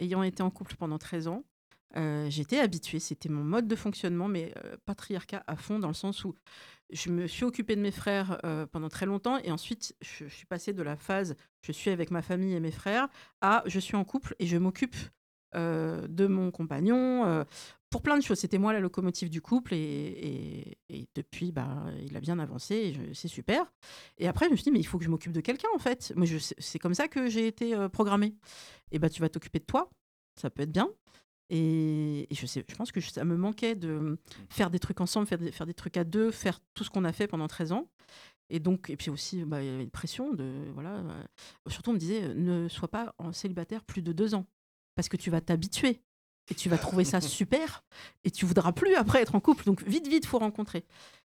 Ayant été en couple pendant 13 ans, euh, j'étais habituée. C'était mon mode de fonctionnement, mais patriarcat à fond, dans le sens où je me suis occupée de mes frères euh, pendant très longtemps et ensuite je, suis passée de la phase je suis avec ma famille et mes frères à je suis en couple et je m'occupe euh, de mon compagnon euh, pour plein de choses. C'était moi la locomotive du couple et, depuis bah, il a bien avancé c'est super. Et après je me suis dit mais il faut que je m'occupe de quelqu'un en fait. Moi c'est comme ça que j'ai été programmée. Et bah tu vas t'occuper de toi, ça peut être bien. Et, je, sais, je pense que ça me manquait de mmh. faire des trucs ensemble, faire des, faire des trucs à deux, faire tout ce qu'on a fait pendant 13 ans. Et donc, et puis aussi, bah, il y avait une pression de, voilà. Euh, surtout, on me disait, ne sois pas en célibataire plus de deux ans, parce que tu vas t'habituer et tu vas trouver ça super, et tu voudras plus après être en couple. Donc, vite, vite, faut rencontrer.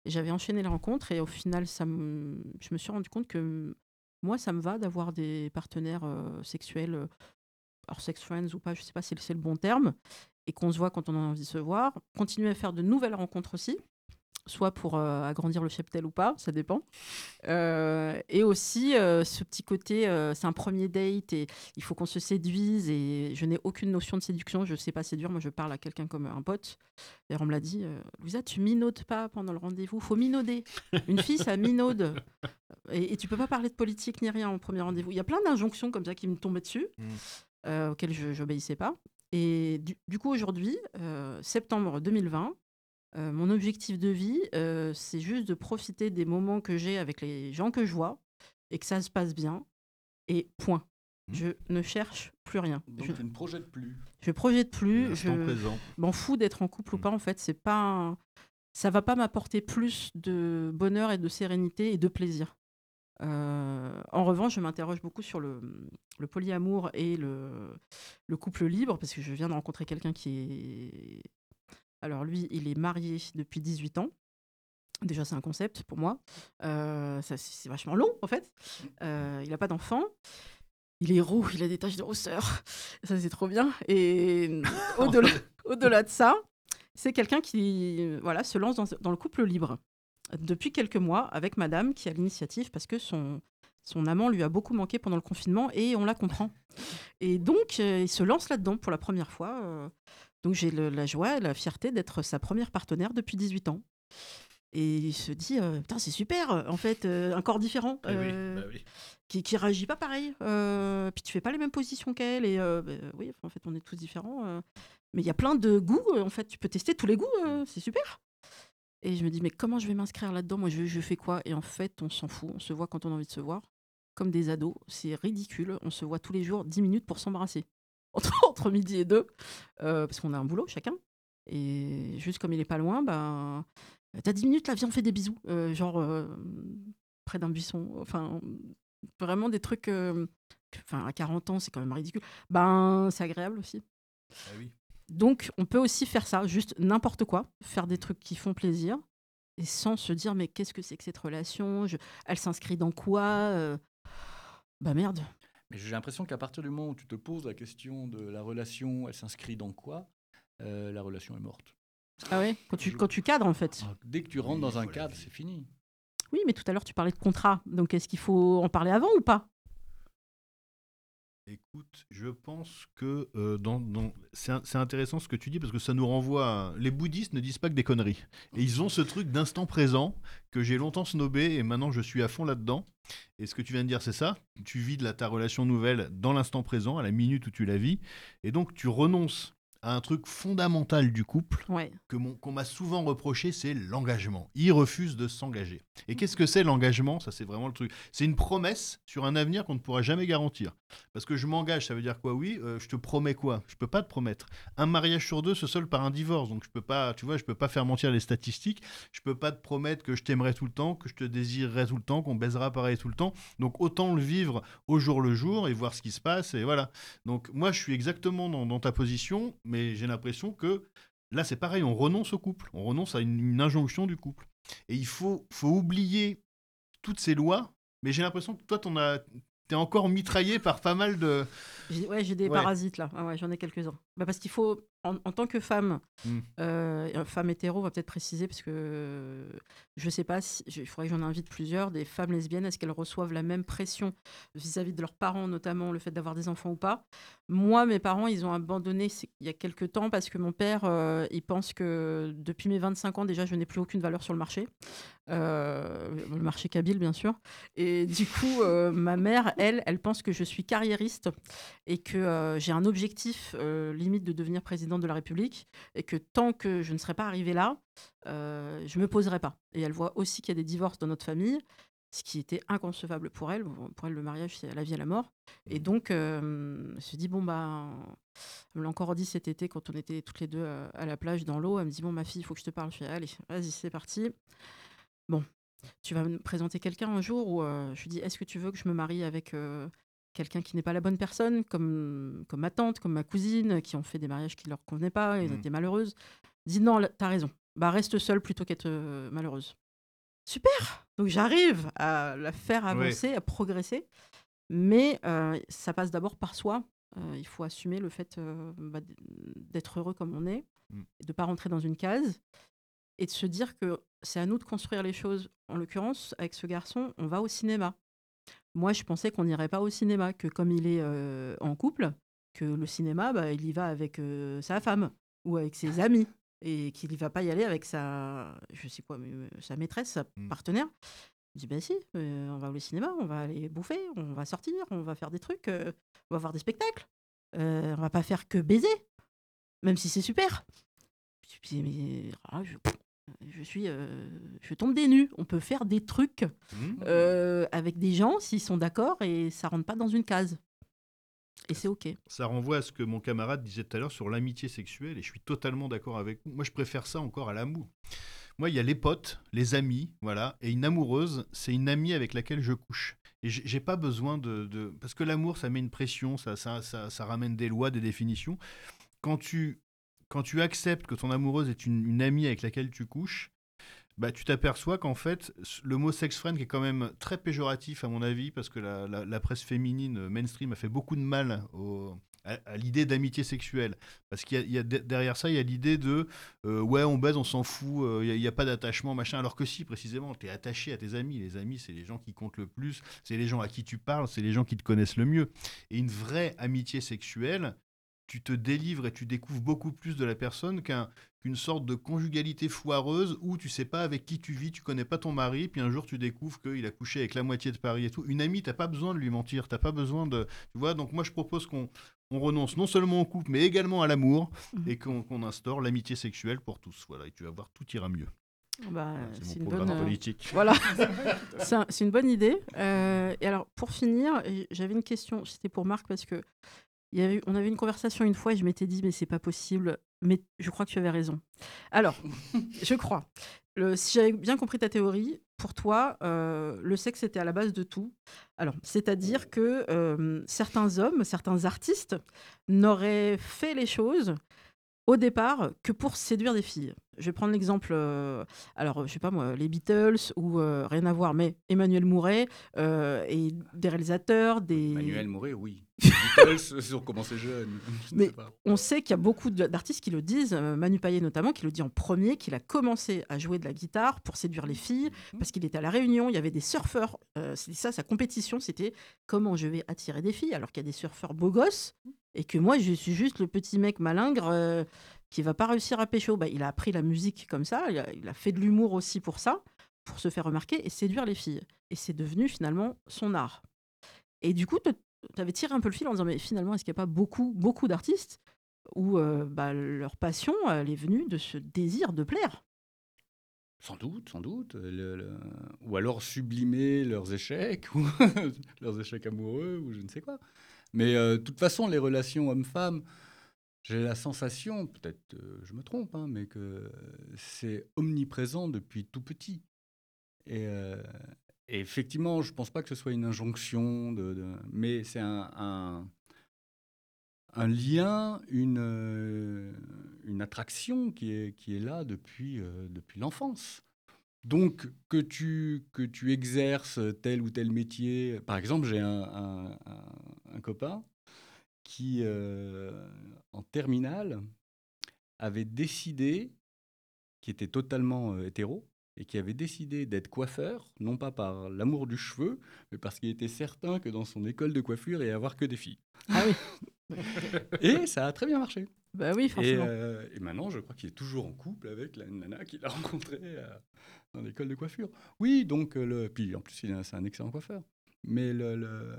J'avais enchaîné les rencontres, et au final, ça je me suis rendu compte que moi, ça me va d'avoir des partenaires euh, sexuels alors sex friends ou pas, je sais pas si c'est le bon terme, et qu'on se voit quand on a envie de se voir. Continuer à faire de nouvelles rencontres aussi, soit pour euh, agrandir le cheptel ou pas, ça dépend. Euh, et aussi euh, ce petit côté, c'est un premier date et il faut qu'on se séduise et je n'ai aucune notion de séduction, je ne sais pas séduire, moi je parle à quelqu'un comme un pote. D'ailleurs on me l'a dit, Louisa, tu minaudes pas pendant le rendez-vous, faut minauder. Une fille, ça minaude. Et, et, tu peux pas parler de politique ni rien au premier rendez-vous. Il y a plein d'injonctions comme ça qui me tombaient dessus. Mmh. Euh, auquel je n'obéissais pas. Et du, coup, aujourd'hui, euh, septembre 2020, euh, mon objectif de vie, c'est juste de profiter des moments que j'ai avec les gens que je vois et que ça se passe bien. Et point. Mmh. Je ne cherche plus rien. Donc je ne projette plus. Je projette plus. Je m'en fous d'être en couple ou mmh. pas. En fait, c'est pas. Ça va pas m'apporter plus de bonheur et de sérénité et de plaisir. Euh, en revanche, je m'interroge beaucoup sur le, polyamour et le, couple libre, parce que je viens de rencontrer quelqu'un qui est... Alors lui, il est marié depuis 18 ans. Déjà, c'est un concept pour moi. Euh, c'est vachement long, en fait. Euh, il n'a pas d'enfant. Il est roux, il a des taches de rousseur. Ça, c'est trop bien. Et au-delà au -delà de ça, c'est quelqu'un qui voilà, se lance dans le couple libre depuis quelques mois avec madame qui a l'initiative parce que son, son amant lui a beaucoup manqué pendant le confinement et on la comprend. Et donc, euh, il se lance là-dedans pour la première fois. Euh, Donc j'ai la joie et la fierté d'être sa première partenaire depuis 18 ans. Et il se dit, putain, c'est super, en fait, un corps différent, Eh bah qui, qui réagit pas pareil. puis tu fais pas les mêmes positions qu'elle. Et bah, oui, en fait, on est tous différents. mais il y a plein de goûts, en fait, tu peux tester tous les goûts, c'est super. Et je me dis, mais comment je vais m'inscrire là-dedans? Moi, je, fais quoi? Et en fait, on s'en fout, on se voit quand on a envie de se voir, comme des ados. C'est ridicule, on se voit tous les jours 10 minutes pour s'embrasser. Entre, midi et deux, parce qu'on a un boulot chacun. Et juste comme il est pas loin, ben, T'as 10 minutes là, viens, on fait des bisous. Euh, genre, euh, près d'un buisson. Enfin, vraiment des trucs. Euh, enfin, à 40 ans, c'est quand même ridicule. Ben, c'est agréable aussi. Ah oui. Donc, on peut aussi faire ça, juste n'importe quoi, faire des trucs qui font plaisir, et sans se dire, mais qu'est-ce que c'est que cette relation? Je... Elle s'inscrit dans quoi Bah merde. Mais j'ai l'impression qu'à partir du moment où tu te poses la question de la relation, elle s'inscrit dans quoi La relation est morte. Ah ouais? Quand tu, quand tu cadres, en fait. Ah, dès que tu rentres dans un cadre, c'est fini. Oui, mais tout à l'heure, tu parlais de contrat. Donc, est-ce qu'il faut en parler avant ou pas? Écoute, je pense que euh, c'est intéressant ce que tu dis parce que ça nous renvoie. Les bouddhistes ne disent pas que des conneries. Et ils ont ce truc d'instant présent que j'ai longtemps snobé et maintenant je suis à fond là-dedans. Et ce que tu viens de dire, c'est ça. Tu vis ta relation nouvelle dans l'instant présent, à la minute où tu la vis. Et donc tu renonces un truc fondamental du couple que qu'on m'a souvent reproché, c'est l'engagement. Il refuse de s'engager. Et qu'est-ce que c'est l'engagement? Ça, c'est vraiment le truc. C'est une promesse sur un avenir qu'on ne pourra jamais garantir. Parce que je m'engage, ça veut dire quoi? Oui, euh, je te promets quoi? Je peux pas te promettre. Un mariage sur deux se solde par un divorce, donc je peux pas, tu vois, je peux pas faire mentir les statistiques. Je peux pas te promettre que je t'aimerai tout le temps, que je te désirerai tout le temps, qu'on baisera pareil tout le temps. Donc autant le vivre au jour le jour et voir ce qui se passe et voilà. Donc moi, je suis exactement dans ta position mais j'ai l'impression que là, c'est pareil, on renonce au couple, on renonce à une, injonction du couple. Et il faut, faut oublier toutes ces lois, mais j'ai l'impression que toi, tu es encore mitraillé par pas mal de. Ouais, j'ai des parasites là, ah ouais, j'en ai quelques-uns. Bah parce qu'il faut, en, tant que femme, mmh. euh, femme hétéro, on va peut-être préciser, parce que je sais pas, si, il faudrait que j'en invite plusieurs, des femmes lesbiennes, est-ce qu'elles reçoivent la même pression vis-à-vis de leurs parents, notamment le fait d'avoir des enfants ou pas? Moi, mes parents, ils ont abandonné il y a quelques temps parce que mon père, euh, il pense que depuis mes 25 ans, déjà, je n'ai plus aucune valeur sur le marché. Euh, le marché kabyle, bien sûr. Et du coup, ma mère, elle, elle pense que je suis carriériste et que j'ai un objectif limite de devenir de la République et que tant que je ne serais pas arrivée là, euh, je me poserai pas. Et elle voit aussi qu'il y a des divorces dans notre famille, ce qui était inconcevable pour elle. Pour elle, le mariage, c'est la vie à la mort. Et mmh. donc, euh, elle se dit, bon, bah, elle me l'a encore dit cet été quand on était toutes les deux euh, à la plage dans l'eau. Elle me dit, bon, ma fille, il faut que je te parle. Je fais, allez, vas-y, c'est parti. Bon, tu vas me présenter quelqu'un un jour où euh, je lui dis, est-ce que tu veux que je me marie avec quelqu'un qui n'est pas la bonne personne, comme, comme ma tante, comme ma cousine, qui ont fait des mariages qui ne leur convenaient pas, et mmh. étaient malheureuses, dit non, t'as raison, bah reste seule plutôt qu'être euh, malheureuse. Super Donc j'arrive à la faire avancer, à progresser, mais euh, ça passe d'abord par soi. Euh, il faut assumer le fait bah, d'être heureux comme on est, mmh. de ne pas rentrer dans une case, et de se dire que c'est à nous de construire les choses. En l'occurrence, avec ce garçon, on va au cinéma. Moi, je pensais qu'on n'irait pas au cinéma, que comme il est en couple, que le cinéma, bah, il y va avec sa femme ou avec ses amis et qu'il ne va pas y aller avec sa, je sais quoi, sa maîtresse, sa mmh. partenaire. Je dis, ben si, on va au cinéma, on va aller bouffer, on va sortir, on va faire des trucs, on va voir des spectacles. on va pas faire que baiser, même si c'est super. Puis, mais, ah, je, je suis, euh, je tombe des nues. On peut faire des trucs mmh. euh, avec des gens s'ils sont d'accord et ça rentre pas dans une case. Et c'est ok. Ça renvoie à ce que mon camarade disait tout à l'heure sur l'amitié sexuelle et je suis totalement d'accord avec vous. Moi, je préfère ça encore à l'amour. Moi, il y a les potes, les amis, voilà, et une amoureuse, c'est une amie avec laquelle je couche. Et j'ai pas besoin de, de... parce que l'amour, ça met une pression, ça, ça, ça, ça ramène des lois, des définitions. Quand tu quand tu acceptes que ton amoureuse est une, amie avec laquelle tu couches, bah, tu t'aperçois qu'en fait, le mot sex friend, qui est quand même très péjoratif à mon avis, parce que la, presse féminine euh, mainstream a fait beaucoup de mal à, l'idée d'amitié sexuelle. Parce qu'il y, a derrière ça, il y a l'idée de euh, ouais, on baise, on s'en fout, euh, il n'y a, pas d'attachement, machin. Alors que si, précisément, tu es attaché à tes amis. Les amis, c'est les gens qui comptent le plus, c'est les gens à qui tu parles, c'est les gens qui te connaissent le mieux. Et une vraie amitié sexuelle, tu te délivres et tu découvres beaucoup plus de la personne qu'une sorte de conjugalité foireuse où tu sais pas avec qui tu vis, tu connais pas ton mari, puis un jour tu découvres qu'il a couché avec la moitié de Paris et tout. Une amie, t'as pas besoin de lui mentir, t'as pas besoin de. Tu vois, donc moi je propose qu'on renonce non seulement au couple, mais également à l'amour mmh. et qu'on instaure l'amitié sexuelle pour tous. Voilà, et tu vas voir, tout ira mieux. Bah, c'est une bonne euh, politique. Voilà, c'est une bonne idée. Euh, et alors, pour finir, j'avais une question. C'était pour Marc parce que on avait une conversation une fois et je m'étais dit, mais c'est pas possible. Mais je crois que tu avais raison. Alors, je crois. si j'avais bien compris ta théorie, pour toi, euh, le sexe était à la base de tout. Alors, c'est-à-dire que euh, certains hommes, certains artistes n'auraient fait les choses au départ que pour séduire des filles. Je vais prendre l'exemple, euh, alors je sais pas moi, les Beatles ou rien à voir, mais Emmanuel Mouret et des réalisateurs, des. Emmanuel Mouret, oui. Beatles, ont commencé jeunes. Mais on sait qu'il y a beaucoup d'artistes qui le disent, euh, Manu Payet notamment, qui le dit en premier, qu'il a commencé à jouer de la guitare pour séduire les filles, mhm. parce qu'il était à La Réunion, il y avait des surfeurs. Euh, c'était ça, sa compétition, c'était comment je vais attirer des filles, alors qu'il y a des surfeurs beaux gosses, et que moi, je suis juste le petit mec malingre euh, qui va pas réussir à pécho. Bah, il a appris la musique comme ça, il a, fait de l'humour aussi pour ça, pour se faire remarquer et séduire les filles. Et c'est devenu finalement son art. Et du coup, tu avais tiré un peu le fil en disant, mais finalement, est-ce qu'il n'y a pas beaucoup, beaucoup d'artistes où euh, bah, leur passion, elle est venue de ce désir de plaire? Sans doute, sans doute. Ou alors sublimer leurs échecs, ou leurs échecs amoureux, ou je ne sais quoi. Mais euh, de toute façon, les relations hommes-femmes, j'ai la sensation, peut-être euh, je me trompe, hein, mais que c'est omniprésent depuis tout petit. Et, et effectivement, je ne pense pas que ce soit une injonction, mais c'est un, lien, une, euh, une attraction qui est, là depuis, euh, l'enfance. Donc, que tu, que tu exerces tel ou tel métier, par exemple, j'ai un, copain qui, euh, en terminale, avait décidé, qui était totalement hétéro, et qui avait décidé d'être coiffeur, non pas par l'amour du cheveu, mais parce qu'il était certain que dans son école de coiffure, il n'y avoir que des filles. Ah oui Et ça a très bien marché. Bah oui, forcément. Euh, et, maintenant, je crois qu'il est toujours en couple avec la nana qu'il a rencontrée euh, dans l'école de coiffure. Oui, donc, euh, le... puis en plus, c'est un excellent coiffeur. Mais le,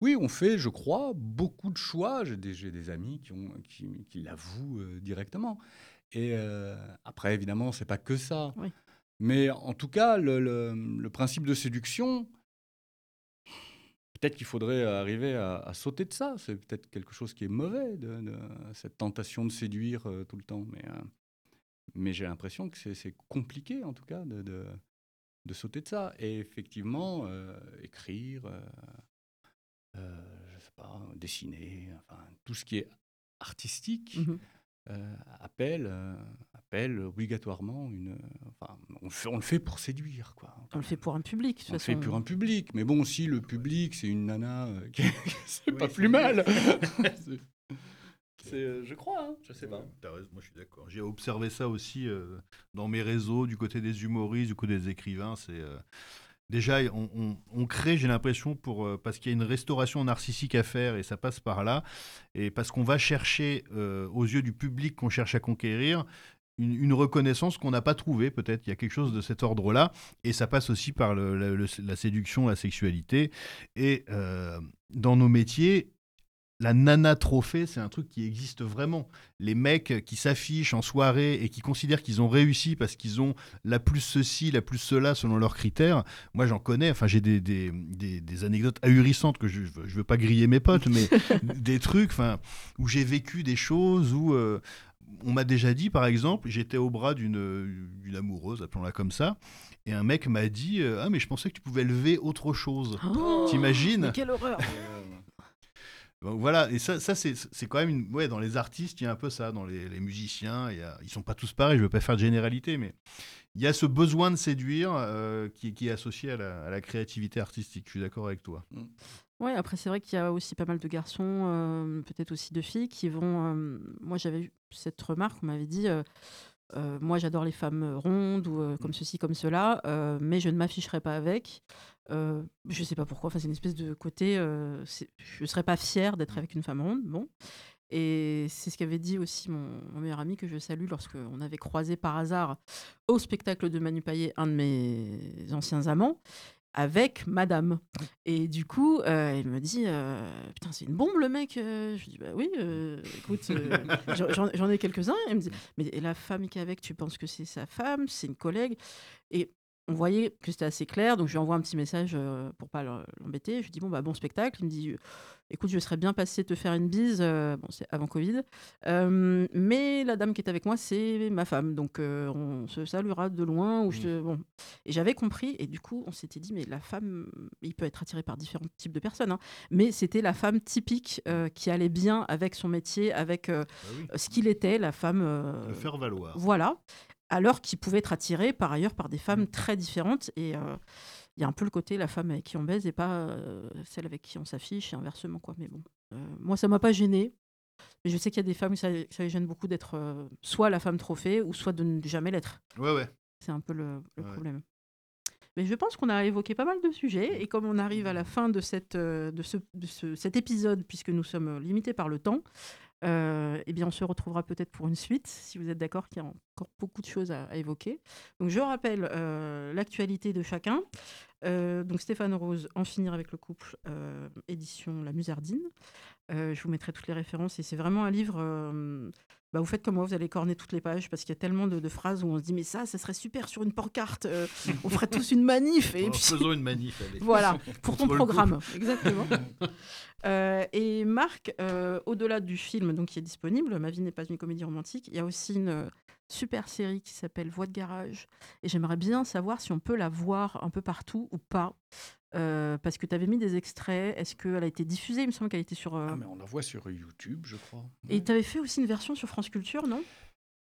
oui, on fait, je crois, beaucoup de choix. J'ai des, des, amis qui, ont, qui, qui l'avouent directement. Et après, évidemment, c'est pas que ça. Oui. Mais en tout cas, le, principe de séduction, peut-être qu'il faudrait arriver à, sauter de ça. C'est peut-être quelque chose qui est mauvais, de, cette tentation de séduire euh, tout le temps. Mais, euh, mais j'ai l'impression que c'est compliqué, en tout cas, de, de, sauter de ça. Et effectivement, euh, écrire, je sais pas, dessiner, enfin, tout ce qui est artistique. Mmh appelle, appelle obligatoirement une. Enfin, on, le fait pour séduire, quoi. On le fait pour un public. on le fait pour un public. Mais bon, si le public, c'est une nana, euh, c'est pas plus mal. Euh, je crois, hein, je sais pas. moi je suis d'accord. J'ai observé ça aussi euh, dans mes réseaux, du côté des humoristes, du côté des écrivains. C'est déjà, on, crée, j'ai l'impression, pour euh, parce qu'il y a une restauration narcissique à faire et ça passe par là, et parce qu'on va chercher euh, aux yeux du public qu'on cherche à conquérir. Une, reconnaissance qu'on n'a pas trouvée, peut-être. Il y a quelque chose de cet ordre-là. Et ça passe aussi par la séduction, la sexualité. Et euh, dans nos métiers, la nana trophée, c'est un truc qui existe vraiment. Les mecs qui s'affichent en soirée et qui considèrent qu'ils ont réussi parce qu'ils ont la plus ceci, la plus cela selon leurs critères. Moi, j'en connais. Enfin, j'ai des, des, anecdotes ahurissantes que je ne veux pas griller mes potes, mais des trucs enfin, où j'ai vécu des choses où. Euh, on m'a déjà dit, par exemple, j'étais au bras d'une amoureuse, appelons-la comme ça, et un mec m'a dit euh, Ah, mais je pensais que tu pouvais lever autre chose. Oh, T'imagines Quelle horreur voilà, et ça, ça c'est quand même une... ouais, dans les artistes, il y a un peu ça, dans les, musiciens, il y a... ils sont pas tous pareils, je veux pas faire de généralité, mais il y a ce besoin de séduire euh, qui, qui, est associé à la, créativité artistique. Je suis d'accord avec toi. Mm. Oui, après c'est vrai qu'il y a aussi pas mal de garçons, euh, peut-être aussi de filles, qui vont. Euh, moi j'avais eu cette remarque, on m'avait dit. Moi, j'adore les femmes rondes ou comme mm. ceci, comme cela, mais je ne m'afficherai pas avec. Euh, je sais pas pourquoi, enfin, c'est une espèce de côté, euh, je ne serais pas fière d'être avec une femme ronde, bon. Et c'est ce qu'avait dit aussi mon, meilleur ami que je salue lorsqu'on avait croisé par hasard au spectacle de Manu Payet un de mes anciens amants avec madame. Et du coup, euh, il me dit Putain, c'est une bombe le mec. Je lui dis Bah oui, écoute, j'en ai quelques-uns. Il me dit Mais la femme qui est avec, tu penses que c'est sa femme C'est une collègue? Et on voyait que c'était assez clair, donc je lui envoie un petit message euh, pour pas l'embêter. Je lui dis bon bah bon spectacle. Il me dit écoute je serais bien passé te faire une bise. Euh, bon c'est avant Covid, euh, mais la dame qui est avec moi c'est ma femme, donc on se saluera de loin. Ou je, bon. Et j'avais compris et du coup on s'était dit mais la femme, il peut être attiré par différents types de personnes, hein, mais c'était la femme typique qui allait bien avec son métier, avec bah ce qu'il était, la femme. Le faire valoir. Voilà alors qu'il pouvait être attiré par ailleurs par des femmes mm. très différentes. Et euh, il y a un peu le côté la femme avec qui on baise et pas euh, celle avec qui on s'affiche et inversement. Quoi. Mais bon, euh, moi, ça m'a pas gêné. Mais je sais qu'il y a des femmes où ça, les gêne beaucoup d'être soit la femme trophée ou soit de ne jamais l'être. Ouais, ouais. C'est un peu le, problème. Mais je pense qu'on a évoqué pas mal de sujets. Et comme on arrive à la fin de, cette, de, ce, de cet épisode, puisque nous sommes limités par le temps, euh, eh bien, on se retrouvera peut-être pour une suite, si vous êtes d'accord qu'il y a encore beaucoup de choses à, évoquer. Donc, je rappelle euh, l'actualité de chacun. Euh, donc, Stéphane Rose, En finir avec le couple, édition La Musardine. Je vous mettrai toutes les références et c'est vraiment un livre bah, vous faites comme moi, vous allez corner toutes les pages parce qu'il y a tellement de, phrases où on se dit mais ça, ça serait super sur une pancarte. Euh, on ferait tous une manif. Et puis... Faisons une manif. Allez. Voilà, pour ton programme, exactement. Euh, et Marc, euh, au-delà du film donc qui est disponible, Ma vie n'est pas une comédie romantique, il y a aussi une super série qui s'appelle Voix de garage. Et j'aimerais bien savoir si on peut la voir un peu partout ou pas. Euh, parce que tu avais mis des extraits. Est-ce qu'elle a été diffusée? Il me semble qu'elle était sur. Euh, ah, mais on la voit sur YouTube, je crois. Et tu avais fait aussi une version sur France Culture, non?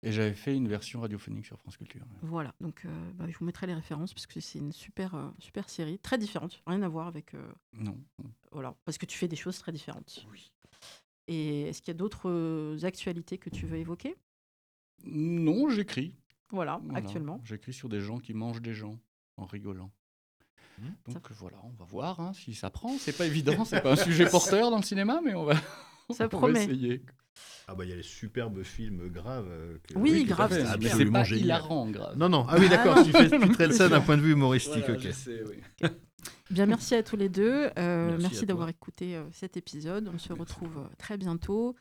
Et j'avais fait une version radiophonique sur France Culture. Voilà, donc euh, bah, je vous mettrai les références parce que c'est une super, super série, très différente, rien à voir avec. Non. Voilà, parce que tu fais des choses très différentes. Oui. Et est-ce qu'il y a d'autres actualités que tu veux évoquer? Non, j'écris. Voilà, actuellement. J'écris sur des gens qui mangent des gens en rigolant. Mmh. Donc voilà, on va voir hein, si ça prend. C'est pas évident, c'est pas un sujet porteur dans le cinéma, mais on va, ça promet. essayer. Ah bah il y a les superbes films graves. Euh, oui, oui grave, c'est absolument pas hilarant, grave. Non, non. Ah oui, d'accord. tu, fais, tu traites ça d'un point de vue humoristique. ok. Bien, merci à tous les deux. Euh, merci, d'avoir écouté euh, cet épisode. On se retrouve très bientôt.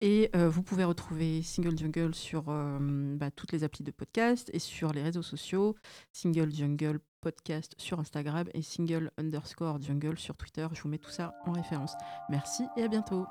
Et vous pouvez retrouver Single Jungle sur bah, toutes les applis de podcast et sur les réseaux sociaux. Single Jungle podcast sur Instagram et single underscore jungle sur Twitter. Je vous mets tout ça en référence. Merci et à bientôt.